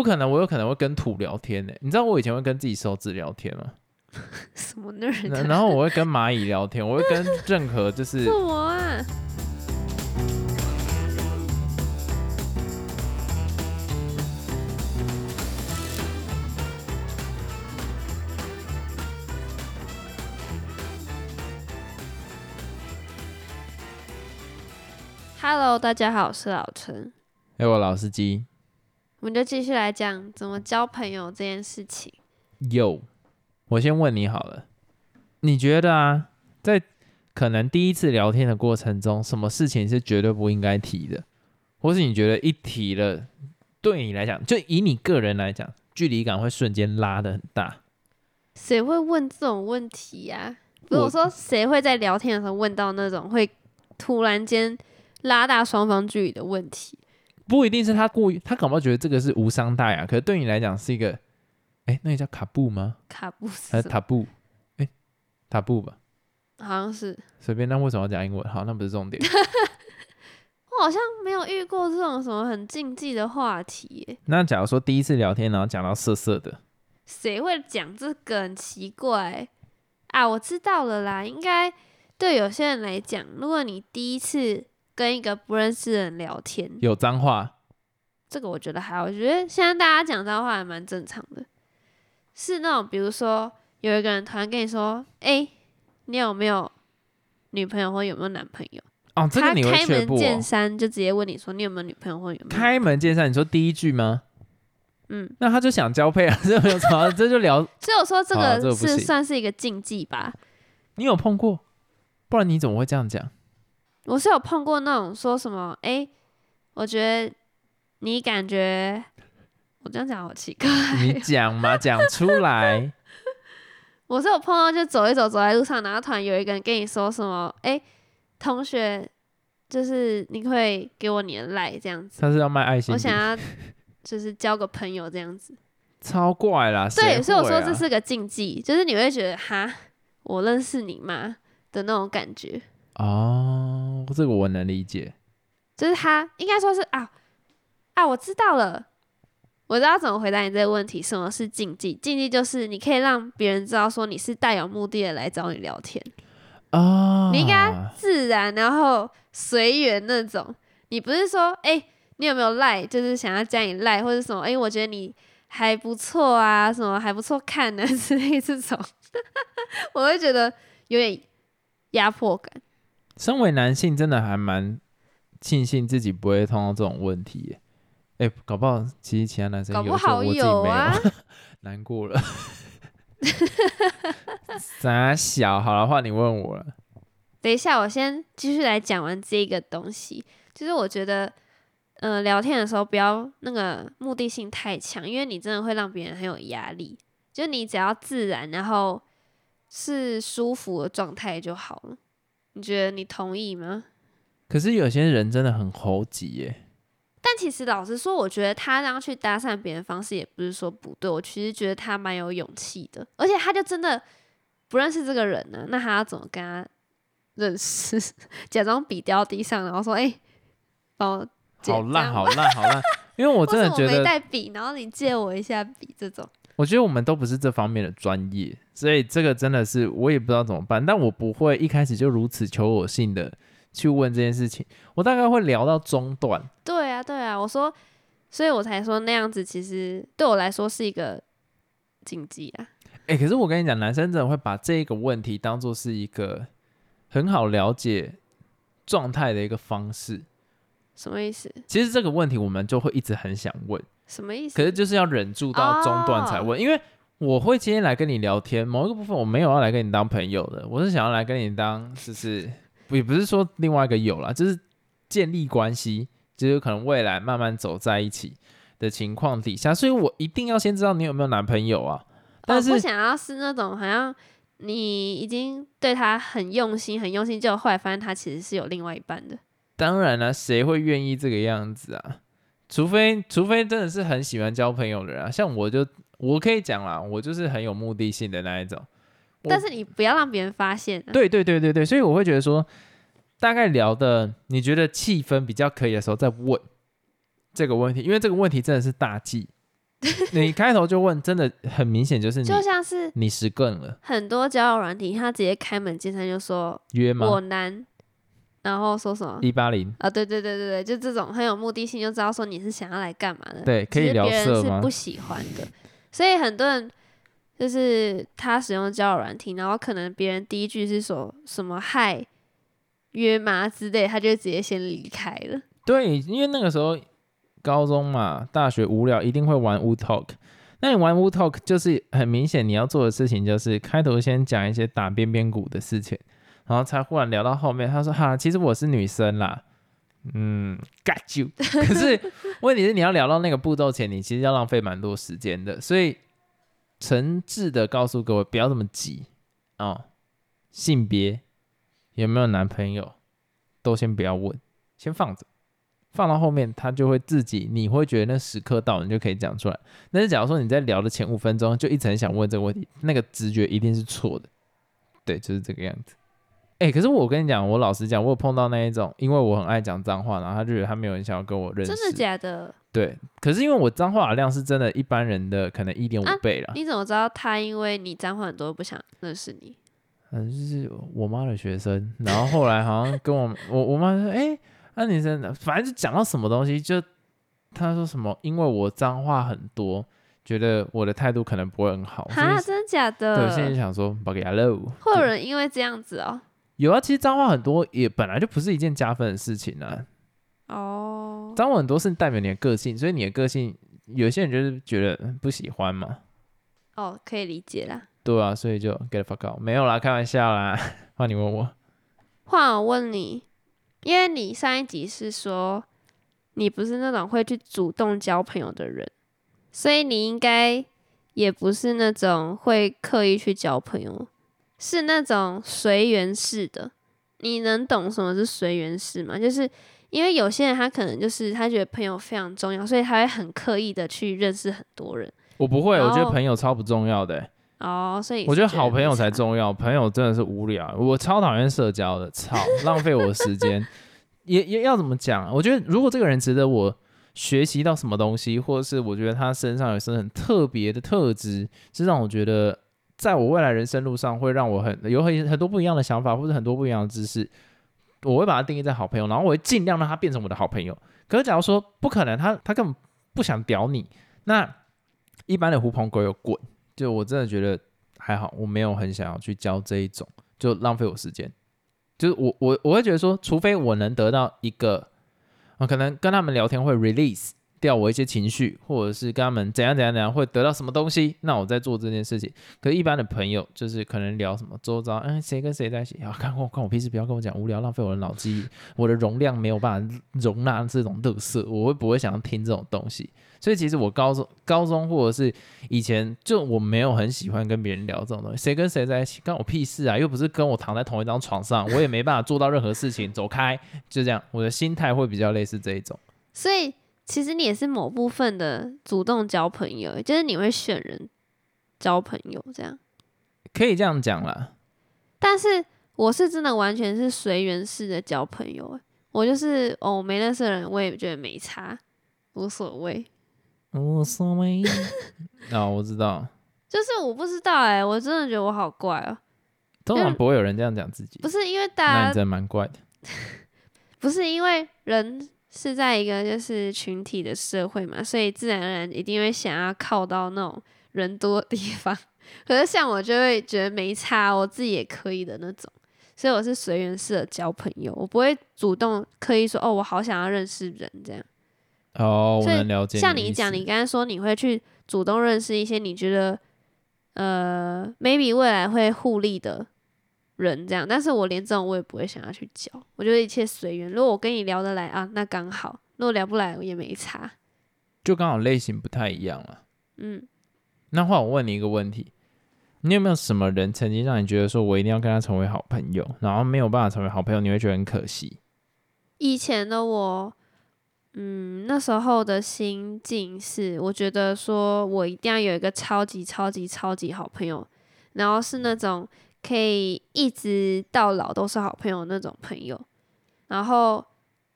不可能，我有可能会跟土聊天呢、你知道我以前会跟自己手指聊天吗？什么那人然然后我会跟蚂蚁聊天，我会跟任何就是 什么啊？Hello，大家好，我是老陈，哎、我老司机我们就继续来讲怎么交朋友这件事情。有，我先问你好了，你觉得啊，在可能第一次聊天的过程中，什么事情是绝对不应该提的，或是你觉得一提了，对你来讲，就以你个人来讲，距离感会瞬间拉的很大？谁会问这种问题呀、不是我我说，谁会在聊天的时候问到那种会突然间拉大双方距离的问题？不一定是他故意，他搞不好觉得这个是无伤大雅，可是对你来讲是一个，哎、那个叫卡布吗？卡布斯还是塔布？哎、塔布吧，好像是，随便。那为什么要讲英文？好，那不是重点。我好像没有遇过这种什么很禁忌的话题耶。那假如说第一次聊天，然后讲到色色的，谁会讲这个？很奇怪啊！我知道了啦，应该对有些人来讲，如果你第一次跟一个不认识的人聊天，有脏话，这个我觉得还好，我觉得现在大家讲脏话还蛮正常的。是那种比如说有一个人突然跟你说：“哎、你有没有女朋友或有没有男朋友？”哦，这个他你会开门。见山就直接问你说：“你有没有女朋友或有没有？”开门见山，你说第一句吗？嗯，那他就想交配啊，这没有什么，这就聊。所以我说这个是算是一个禁忌吧。你有碰过？不然你怎么会这样讲？我是有碰过那种说什么，哎、我觉得你感觉我这样讲好奇怪。你讲嘛，讲出来。我是有碰到，就走一走，走在路上，然后突然有一个人跟你说什么，哎、同学，就是你会给我你的赖这样子，他是要卖爱心，我想要就是交个朋友这样子。超怪啦。谁对，所以我说这是个禁忌，就是你会觉得哈，我认识你吗的那种感觉。哦，这个我能理解。就是他应该说是啊啊，我知道了，我知道怎么回答你这个问题。什么是禁忌？禁忌就是你可以让别人知道说你是带有目的的来找你聊天，啊，你应该自然然后随缘那种。你不是说哎、你有没有赖，就是想要加你赖或者什么？哎、我觉得你还不错啊，什么还不错看呢 之类这种，我会觉得有点压迫感。身为男性，真的还蛮庆幸自己不会碰到这种问题耶。哎、搞不好其实其他男生有，就搞不好有没啊有，难过了。傻小，好了，换你问我了。等一下，我先继续来讲完这个东西。就是我觉得，呃，聊天的时候不要那个目的性太强，因为你真的会让别人很有压力。就你只要自然，然后是舒服的状态就好了。你觉得你同意吗？可是有些人真的很猴急耶。但其实老实说，我觉得他这样去搭讪别人的方式也不是说不对，我其实觉得他蛮有勇气的，而且他就真的不认识这个人呢，那他要怎么跟他认识？假装笔掉地上，然后说：“哎、帮我好烂，好烂，好烂！因为我 真的觉得我没带笔，然后你借我一下笔，这种我觉得我们都不是这方面的专业，所以这个真的是我也不知道怎么办。但我不会一开始就如此求我性的去问这件事情，我大概会聊到中段。对啊，对啊，我说，所以我才说那样子其实对我来说是一个禁忌啊。哎、可是我跟你讲，男生真的会把这个问题当做是一个很好了解状态的一个方式。什么意思？其实这个问题我们就会一直很想问，什么意思？可是就是要忍住到中段才问，因为我会今天来跟你聊天，某一个部分我没有要来跟你当朋友的，我是想要来跟你当，就是也不是说另外一个有啦，就是建立关系，就是可能未来慢慢走在一起的情况底下，所以我一定要先知道你有没有男朋友啊。但我是不想要是那种好像你已经对他很用心、很用心，结果后来发现他其实是有另外一半的。当然了、谁会愿意这个样子啊？除非除非真的是很喜欢交朋友的人啊，像我就我可以讲啦，我就是很有目的性的那一种。但是你不要让别人发现、啊。对对对对对，所以我会觉得说，大概聊的你觉得气氛比较可以的时候再问这个问题，因为这个问题真的是大忌。你开头就问，真的很明显就是你就像是你实更了，很多交友软体，他直接开门见山就说约吗？我男，然后说什么一八零，啊？对对对对对，就这种很有目的性，就知道说你是想要来干嘛的。对，可以聊色吗是色吗？不喜欢的，所以很多人就是他使用交友软体，然后可能别人第一句是说什么嗨约吗之类，他就直接先离开了。对，因为那个时候高中嘛，大学无聊一定会玩 Wu Talk。那你玩 Wu Talk 就是很明显你要做的事情，就是开头先讲一些打边边鼓的事情，然后才忽然聊到后面，他说哈，其实我是女生啦，嗯，got you。可是问题是你要聊到那个步骤前，你其实要浪费蛮多时间的，所以诚挚的告诉各位，不要这么急哦。性别有没有男朋友，都先不要问，先放着。放到后面，他就会自己，你会觉得那时刻到，你就可以讲出来。但是假如说你在聊的前五分钟就一直很想问这个问题，那个直觉一定是错的。对，就是这个样子。哎、可是我跟你讲，我老实讲，我有碰到那一种，因为我很爱讲脏话，然后他就觉得他没有人想要跟我认识。真的假的？对，可是因为我脏话的量是真的一般人的可能一点五啊倍啦。你怎么知道他因为你脏话很多不想认识你？嗯，就是我妈的学生，然后后来好像跟我我我妈说，哎、那女生的，反正就讲到什么东西，就她说什么，因为我脏话很多，觉得我的态度可能不会很好，所哈，真的假的对，我现在就？想说，不给 hello，会有人因为这样子哦？有啊，其实脏话很多也本来就不是一件加分的事情啊，哦，脏话很多是代表你的个性，所以你的个性，有些人就是觉得嗯不喜欢嘛，哦，可以理解啦。对啊，所以就 get the fuck out，没有啦，开玩笑啦，换你问我，换我问你，因为你上一集是说你不是那种会去主动交朋友的人，所以你应该也不是那种会刻意去交朋友，是那种随缘式的。你能懂什么是随缘式吗？就是因为有些人他可能就是他觉得朋友非常重要，所以他会很刻意的去认识很多人。我不会，我觉得朋友超不重要的欸、哦，所以我觉得好朋友。才重要，朋友真的是无聊。我超讨厌社交的，操，浪费我的时间。也也要怎么讲啊？我觉得如果这个人值得我学习到什么东西，或者是我觉得他身上有是很特别的特质，是让我觉得在我未来人生路上会让我很有很很多不一样的想法，或者很多不一样的知识，我会把它定义在好朋友，然后我会尽量让他变成我的好朋友。可是假如说不可能，他他根本不想屌你，那一般的狐朋狗友滚。就我真的觉得还好，我没有很想要去教这一种，就浪费我时间。就是我我我会觉得说，除非我能得到一个，啊，可能跟他们聊天会 release 掉我一些情绪，或者是跟他们怎样怎样怎样会得到什么东西，那我在做这件事情。可是一般的朋友就是可能聊什么周遭，嗯，谁跟谁在一起啊？看我关我屁事，不要跟我讲无聊，浪费我的脑机，我的容量没有办法容纳这种乐色，我会不会想要听这种东西？所以其实我高中、高中或者是以前，就我没有很喜欢跟别人聊这种东西。谁跟谁在一起，关我屁事啊！又不是跟我躺在同一张床上，我也没办法做到任何事情。走开，就这样。我的心态会比较类似这一种。所以其实你也是某部分的主动交朋友，就是你会选人交朋友这样。可以这样讲啦。但是我是真的完全是随缘式的交朋友欸，我就是哦，没认识的人，我也觉得没差，无所谓。无所谓。哦，我知道，就是我不知道哎、我真的觉得我好怪哦、通常不会有人这样讲自己。不是因为大家你真的蛮怪的。不是因为人是在一个就是群体的社会嘛，所以自然而然一定会想要靠到那种人多的地方。可是像我就会觉得没差，我自己也可以的那种，所以我是随缘式的交朋友，我不会主动刻意说哦，我好想要认识人这样。哦，我能了解像你讲，你刚才说你会去主动认识一些你觉得呃 maybe 未来会互利的人这样，但是我连这种我也不会想要去交，我觉得一切随缘。如果我跟你聊得来啊，那刚好；如果聊不来，我也没差。就刚好类型不太一样了。嗯，那话我问你一个问题，你有没有什么人曾经让你觉得说我一定要跟他成为好朋友，然后没有办法成为好朋友，你会觉得很可惜？以前的我，嗯，那时候的心境是，我觉得说我一定要有一个超级超级超级好朋友，然后是那种可以一直到老都是好朋友那种朋友。然后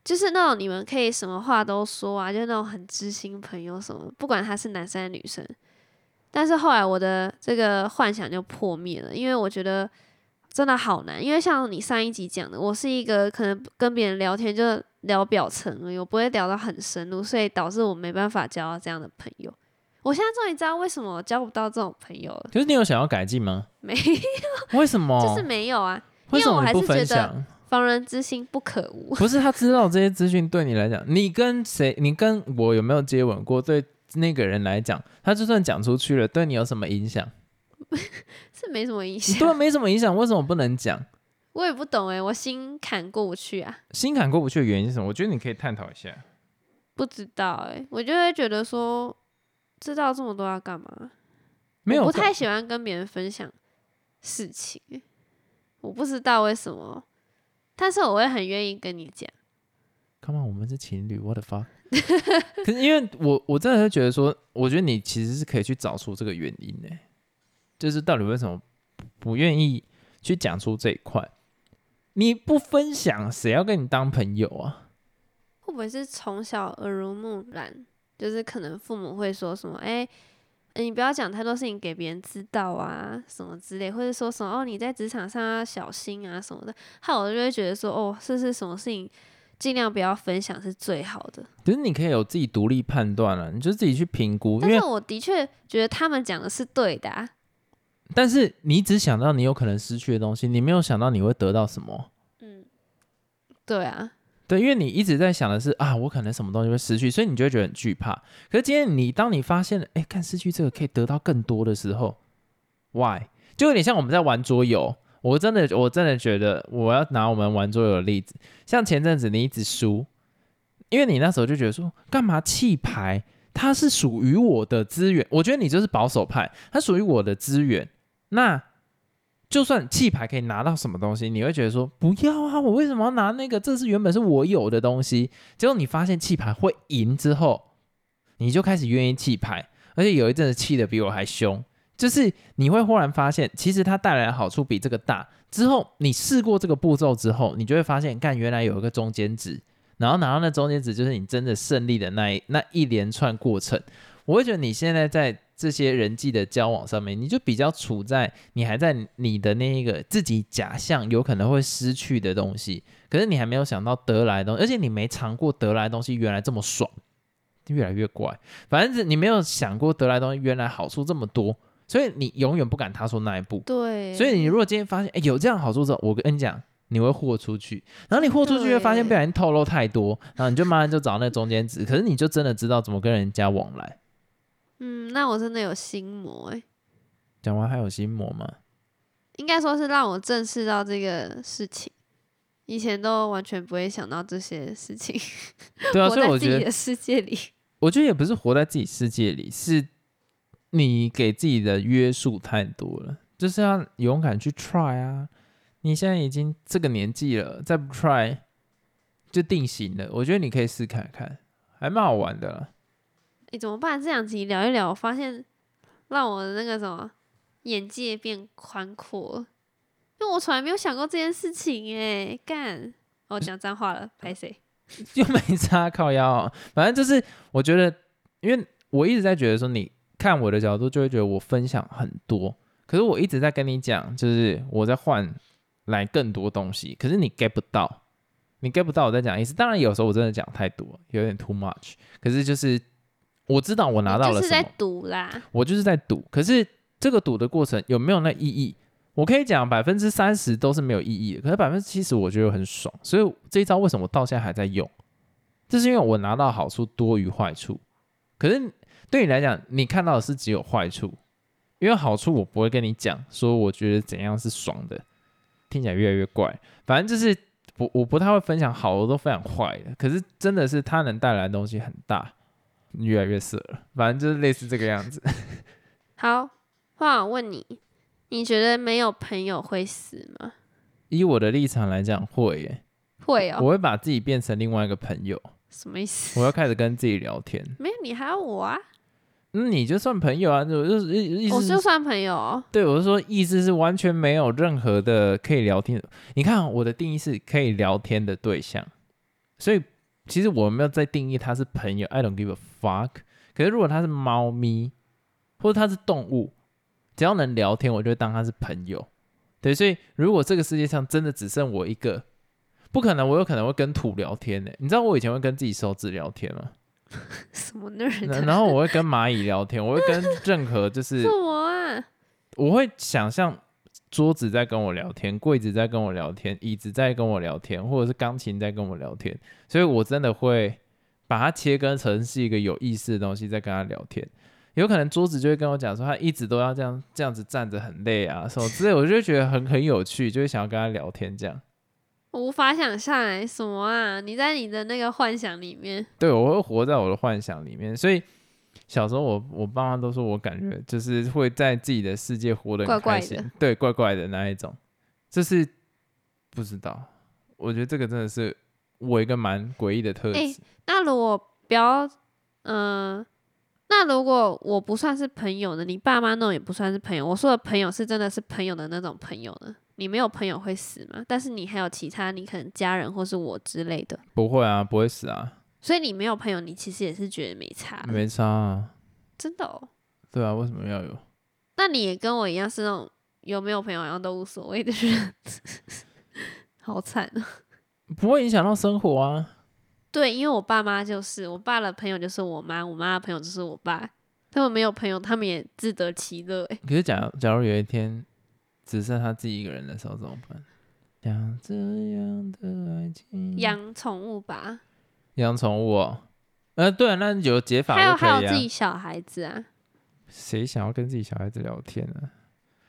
就是那种你们可以什么话都说啊，就那种很知心朋友什么，不管他是男生还是女生。但是后来我的这个幻想就破灭了，因为我觉得真的好难。因为像你上一集讲的，我是一个可能跟别人聊天就聊表层而已，我不会聊到很深入，所以导致我没办法交到这样的朋友。我现在终于知道为什么我交不到这种朋友了。可是你有想要改进吗？没有，为什么？就是没有啊，因为什我还么你不分是觉得享？防人之心不可无。不是他知道这些资讯对你来讲，你跟谁，你跟我有没有接吻过？对那个人来讲，他就算讲出去了，对你有什么影响？是没什么影响对，没什么影响，为什么不能讲？我也不懂哎，我心坎过不去啊，心坎过不去的原因是什么？我觉得你可以探讨一下。不知道哎，我就会觉得说，知道这么多要干嘛？没有我不太喜欢跟别人分享事情欸，我不知道为什么，但是我会很愿意跟你讲。Come on，我们是情侣，what the fuck？可是因为我我真的会觉得说，我觉得你其实是可以去找出这个原因的，就是到底为什么不不愿意去讲出这一块？你不分享，谁要跟你当朋友啊？会不会是从小耳濡目染？就是可能父母会说什么，哎、欸你不要讲太多事情给别人知道啊，什么之类，或者说什么哦，你在职场上要小心啊什么的，害我就会觉得说，哦，是是什么事情尽量不要分享是最好的。可是你可以有自己独立判断了，你就自己去评估。但是我的确觉得他们讲的是对的、啊，但是你只想到你有可能失去的东西，你没有想到你会得到什么。嗯，对啊，对，因为你一直在想的是啊，我可能什么东西会失去，所以你就会觉得很惧怕。可是今天你当你发现了，哎，看失去这个可以得到更多的时候，why？就有点像我们在玩桌游。我真的，我真的觉得我要拿我们玩桌游的例子，像前阵子你一直输，因为你那时候就觉得说，干嘛弃牌？它是属于我的资源，我觉得你就是保守派，它属于我的资源，那就算弃牌可以拿到什么东西，你会觉得说不要啊，我为什么要拿那个？这是原本是我有的东西。结果你发现弃牌会赢之后，你就开始愿意弃牌，而且有一阵子气的比我还凶。就是你会忽然发现，其实它带来的好处比这个大。之后你试过这个步骤之后，你就会发现，干原来有一个中间值，然后拿到那中间值就是你真的胜利的那一那一连串过程。我会觉得你现在在这些人际的交往上面，你就比较处在你还在你的那一个自己假象有可能会失去的东西，可是你还没有想到得来的东西，而且你没尝过得来的东西原来这么爽，越来越怪。反正是你没有想过得来的东西原来好处这么多，所以你永远不敢踏出那一步。对，所以你如果今天发现，哎、有这样好处之后，我跟你讲，你会豁出去，然后你豁出去会发现不小心透露太多，然后你就慢慢就找那个中间值，可是你就真的知道怎么跟人家往来。嗯，那我真的有心魔哎、讲完还有心魔吗？应该说是让我正视到这个事情，以前都完全不会想到这些事情，对啊，所以我觉得，自己的世界里。我觉得也不是活在自己世界里，是你给自己的约束太多了，就是要勇敢去 try 啊。你现在已经这个年纪了，再不 try 就定型了。我觉得你可以试看看，还蛮好玩的啦。哎、怎么办？这两集聊一聊，我发现让我的那个什么眼界变宽阔，因为我从来没有想过这件事情哎、干，哦，讲脏话了，拍谁？又没差靠腰、反正就是我觉得，因为我一直在觉得说，你看我的角度就会觉得我分享很多，可是我一直在跟你讲，就是我在换来更多东西，可是你 get 不到，你 get 不到我在讲意思。当然有时候我真的讲太多，有点 too much，可是就是我知道我拿到你就是在了什么，赌啦，我就是在赌，可是这个赌的过程有没有那意义？我可以讲百分之三十都是没有意义的，可是百分之七十我觉得很爽，所以这一招为什么我到现在还在用？这是因为我拿到好处多于坏处。可是对你来讲，你看到的是只有坏处，因为好处我不会跟你讲，说我觉得怎样是爽的，听起来越来越怪。反正就是我我不太会分享好的，都分享坏的。可是真的是它能带来的东西很大，越来越色了。反正就是类似这个样子。好，换我问你，你觉得没有朋友会死吗？以我的立场来讲，会耶，会哦，我会把自己变成另外一个朋友，什么意思？我要开始跟自己聊天。没有你还有我啊，那、你就算朋友啊，我就是意意思，我就算朋友哦。对我是说，意思是完全没有任何的可以聊天。你看我的定义是可以聊天的对象，所以其实我没有在定义它是朋友，I don't give a fuck。可是如果它是猫咪，或者它是动物，只要能聊天，我就会当它是朋友。对，所以如果这个世界上真的只剩我一个，不可能，我有可能会跟土聊天呢。你知道我以前会跟自己手指聊天吗？什么那人？然后我会跟蚂蚁聊天，我会跟任何就是 什么啊？我会想象桌子在跟我聊天，柜子在跟我聊天，椅子在跟我聊天，或者是钢琴在跟我聊天，所以我真的会把它切割成是一个有意思的东西在跟他聊天。有可能桌子就会跟我讲说，他一直都要这样这样子站着很累啊，什么之类，我就觉得很很有趣，就会想要跟他聊天这样。我无法想象哎，什么啊？你在你的那个幻想里面？对，我会活在我的幻想里面。所以小时候我我爸妈都说我感觉就是会在自己的世界活得很开心，对，怪怪的那一种。就是不知道，我觉得这个真的是我一个蛮诡异的特质。那如果不要，嗯，那如果我不算是朋友呢？你爸妈那种也不算是朋友。我说的朋友是真的是朋友的那种朋友呢？你没有朋友会死吗？但是你还有其他，你可能家人或是我之类的。不会啊，不会死啊。所以你没有朋友，你其实也是觉得没差。没差啊。真的哦。对啊，为什么要有？那你也跟我一样是那种有没有朋友好像都无所谓的人。好惨啊。不会影响到生活啊。对，因为我爸妈就是，我爸的朋友就是我妈，我妈的朋友就是我爸。他们没有朋友，他们也自得其乐。哎。可是假假如有一天。只剩他自己一个人的时候怎么办？像这样的爱情，养宠物吧。养宠物，哦，呃，对，那有解法还有还有自己小孩子啊。谁想要跟自己小孩子聊天啊？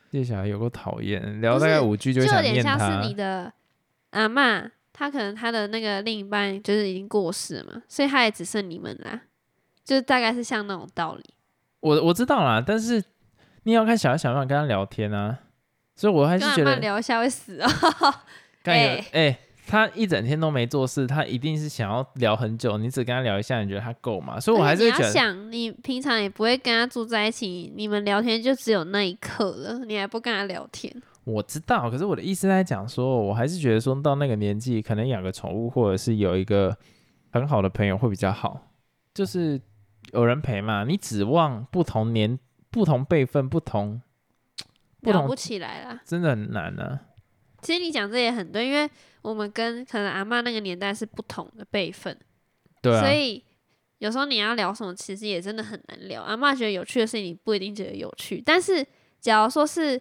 自己小孩有够讨厌，聊大概五句就想念他。就有点像是你的阿妈，他可能他的那个另一半就是已经过世了嘛，所以他也只剩你们啦。就是大概是像那种道理。我我知道啦，但是你要看小孩想不想跟他聊天啊。所以我还是觉得聊一下会死啊！哎哎，他一整天都没做事，他一定是想要聊很久。你只跟他聊一下，你觉得他够吗？所以我还是觉得，想你平常也不会跟他住在一起，你们聊天就只有那一刻了，你还不跟他聊天？我知道，可是我的意思在讲说，我还是觉得说到那个年纪，可能养个宠物，或者是有一个很好的朋友会比较好，就是有人陪嘛。你指望不同年、不同辈分、不同。聊不起来啦，真的很难呢。其实你讲这也很对，因为我们跟可能阿妈那个年代是不同的辈分，对，所以有时候你要聊什么，其实也真的很难聊。阿妈觉得有趣的事情，你不一定觉得有趣。但是假如说是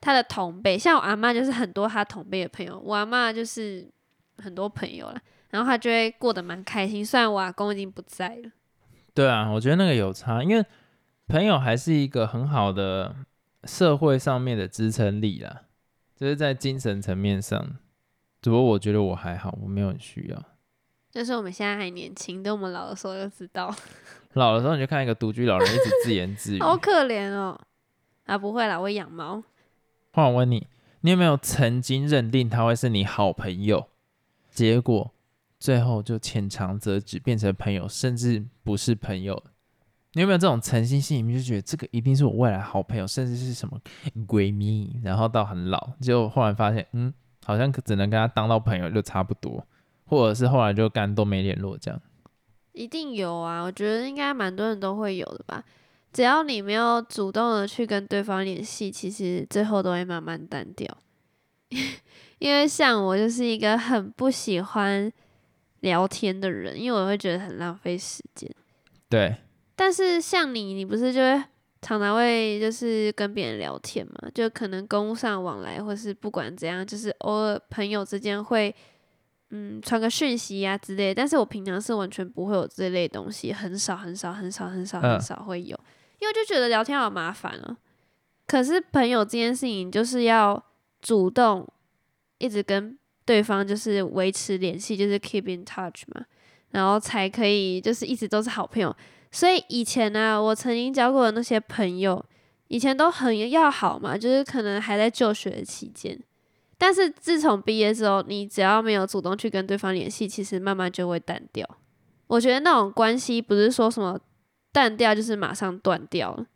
他的同辈，像我阿妈就是很多他同辈的朋友，我阿妈就是很多朋友了，然后他就会过得蛮开心。虽然我阿公已经不在了，对啊，我觉得那个有差，因为朋友还是一个很好的。社会上面的支撑力啦，就是在精神层面上。只不过我觉得我还好，我没有很需要。就是我们现在还年轻，等我们老的时候就知道。老的时候你就看一个独居老人一直自言自语，好可怜哦。啊，不会啦，我养猫。换我问你，你有没有曾经认定他会是你好朋友，结果最后就浅尝辄止，变成朋友，甚至不是朋友？你有没有这种诚心心里面就觉得这个一定是我未来好朋友，甚至是什么闺蜜，然后到很老，就后来发现，嗯，好像只能跟他当到朋友就差不多，或者是后来就干都没联络这样。一定有啊，我觉得应该蛮多人都会有的吧。只要你没有主动的去跟对方联系，其实最后都会慢慢淡掉。因为像我就是一个很不喜欢聊天的人，因为我会觉得很浪费时间。对。但是像你，你不是就会常常会就是跟别人聊天嘛？就可能公务上往来，或是不管怎样，就是偶尔朋友之间会嗯传个讯息呀之类。但是我平常是完全不会有这类东西，很少很少很少很少很少会有，因为就觉得聊天好麻烦哦。可是朋友这件事情，就是要主动一直跟对方就是维持联系，就是 keep in touch 嘛，然后才可以就是一直都是好朋友。所以以前呢，我曾经交过的那些朋友，以前都很要好嘛，就是可能还在就学期间。但是自从毕业之后，你只要没有主动去跟对方联系，其实慢慢就会淡掉。我觉得那种关系不是说什么淡掉就是马上断掉了，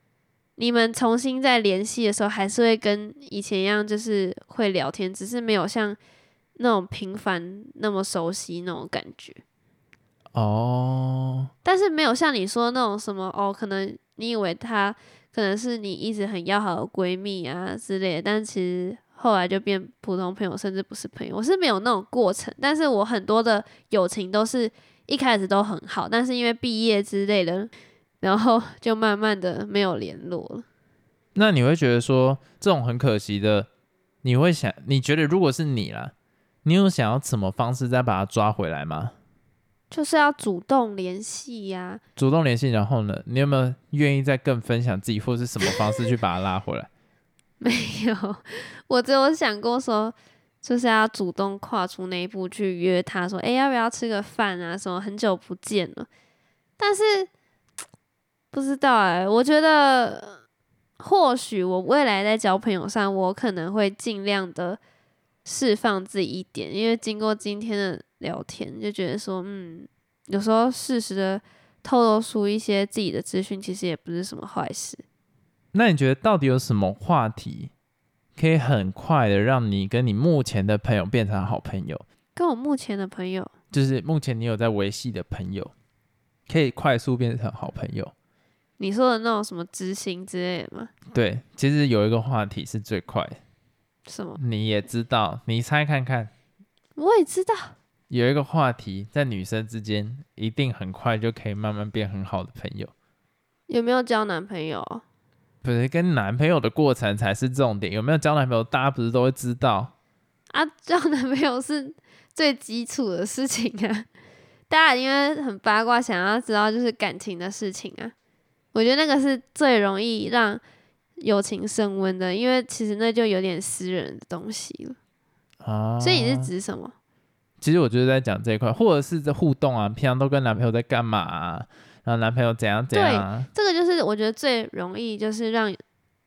你们重新再联系的时候，还是会跟以前一样，就是会聊天，只是没有像那种频繁那么熟悉那种感觉。哦，但是没有像你说那种什么哦，可能你以为她可能是你一直很要好的闺蜜啊之类的，但其实后来就变普通朋友，甚至不是朋友。我是没有那种过程，但是我很多的友情都是一开始都很好，但是因为毕业之类的，然后 就慢慢的没有联络了。那你会觉得说这种很可惜的，你会想，你觉得如果是你啦，你有想要什么方式再把他抓回来吗？就是要主动联系呀、主动联系，然后呢，你有没有愿意再更分享自己，或是什么方式去把他拉回来？没有，我只有想过说，就是要主动跨出那一步去约他说，哎、要不要吃个饭啊？什么很久不见了，但是不知道哎、我觉得或许我未来在交朋友上，我可能会尽量的释放自己一点，因为经过今天的聊天，就觉得说，嗯，有时候适时的透露出一些自己的资讯，其实也不是什么坏事。那你觉得到底有什么话题可以很快的让你跟你目前的朋友变成好朋友？跟我目前的朋友。就是目前你有在维系的朋友，可以快速变成好朋友。你说的那种什么知心之类的吗？对，其实有一个话题是最快的，什么？你也知道，你猜看看，我也知道，有一个话题在女生之间一定很快就可以慢慢变很好的朋友，有没有交男朋友？不是跟男朋友的过程才是重点。有没有交男朋友，大家不是都会知道？啊，交男朋友是最基础的事情啊，大家因为很八卦，想要知道就是感情的事情啊。我觉得那个是最容易让友情升温的，因为其实那就有点私人的东西了。啊，所以你是指什么？其实我就是在讲这一块，或者是在互动啊，平常都跟男朋友在干嘛、啊，然后男朋友怎样怎样、啊，这个就是我觉得最容易就是让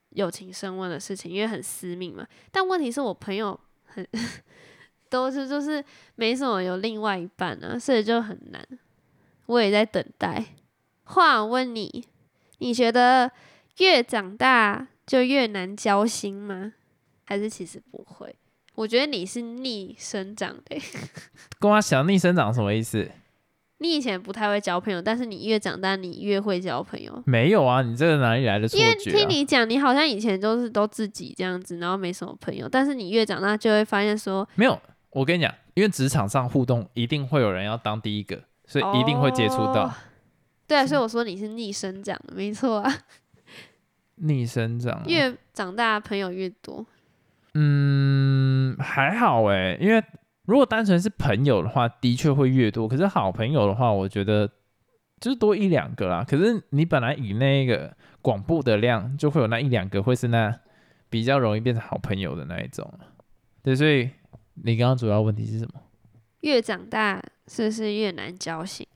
友情升温的事情，因为很私密嘛。但问题是我朋友很 都是就是没什么有另外一半啊，所以就很难。我也在等待。话我问你，你觉得越长大就越难交心吗？还是其实不会？我觉得你是逆生长的欸、跟我想逆生长什么意思？你以前不太会交朋友，但是你越长大，你越会交朋友。没有啊，你这个哪里来的错因为？听你讲，你好像以前都是都自己这样子，然后没什么朋友，但是你越长大就会发现说，没有，我跟你讲，因为职场上互动一定会有人要当第一个，所以一定会接触到哦对啊，所以我说你是逆生长的，没错啊，逆生长啊。越长大朋友越多。嗯，还好哎，因为如果单纯是朋友的话，的确会越多。可是好朋友的话，我觉得就是多一两个啦。可是你本来以那个广布的量，就会有那一两个会是那比较容易变成好朋友的那一种。对，所以你刚刚主要问题是什么？越长大是不是越难交心？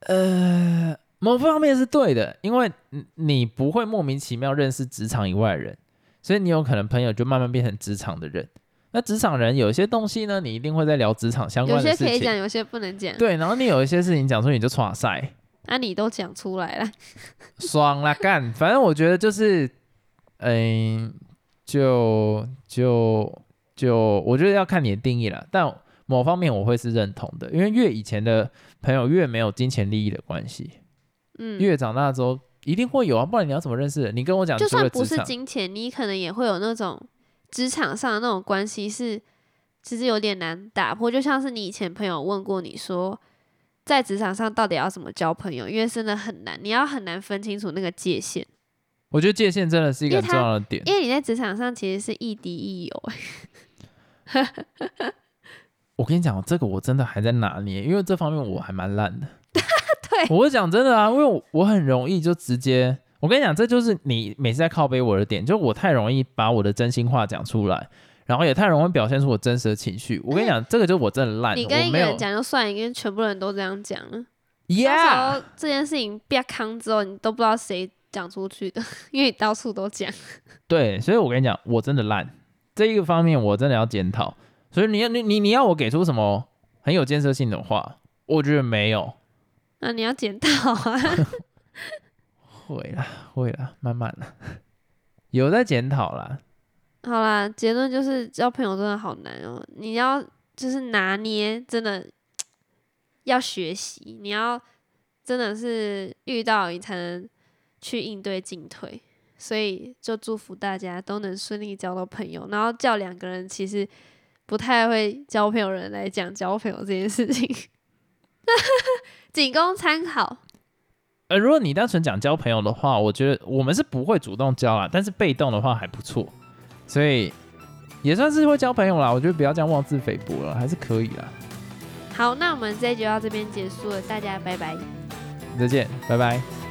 呃，某方面是对的，因为你你不会莫名其妙认识职场以外的人，所以你有可能朋友就慢慢变成职场的人。那职场人有些东西呢，你一定会在聊职场相关的事情。些可以讲，有些不能讲。对，然后你有一些事情讲出你就耍赛，啊，你都讲出来了，爽了干。反正我觉得就是，嗯，就就就，我觉得要看你的定义了。但某方面我会是认同的，因为越以前的朋友越没有金钱利益的关系，嗯，越长大之后一定会有啊，不然你要怎么认识人？你跟我讲，就算不是金钱，你可能也会有那种职场上的那种关系是，其实有点难打破。就像是你以前朋友问过你说，在职场上到底要怎么交朋友，因为真的很难，你要很难分清楚那个界限，我觉得界限真的是一个很重要的点。因为你在职场上其实是亦敌亦友、欸，我跟你讲，这个我真的还在拿捏，因为这方面我还蛮烂的。对我是讲真的啊，因为我我很容易就直接，我跟你讲，这就是你每次在靠背我的点，就我太容易把我的真心话讲出来，然后也太容易表现出我真实的情绪。我跟你讲，这个就是我真的烂，你跟一个人讲就算，你跟全部人都这样讲这件事情变康之后，你都不知道谁讲出去的，因为你到处都讲。对，所以我跟你讲，我真的烂，这一个方面我真的要检讨。所以你要你你你要我给出什么很有建设性的话，我觉得没有。那你要检讨啊，会啦，会啦，慢慢啦，有在检讨啦。好啦，结论就是交朋友真的好难哦，你要就是拿捏，真的 要学习，你要真的是遇到你才能去应对进退。所以就祝福大家都能顺利交到朋友，然后叫两个人其实不太会交朋友人来讲交朋友这件事情，仅供参考。呃，如果你单纯讲交朋友的话，我觉得我们是不会主动交啦，但是被动的话还不错，所以也算是会交朋友啦。我觉得不要这样妄自菲薄了，还是可以啦。好，那我们这一集就到这边结束了，大家拜拜，再见，拜拜。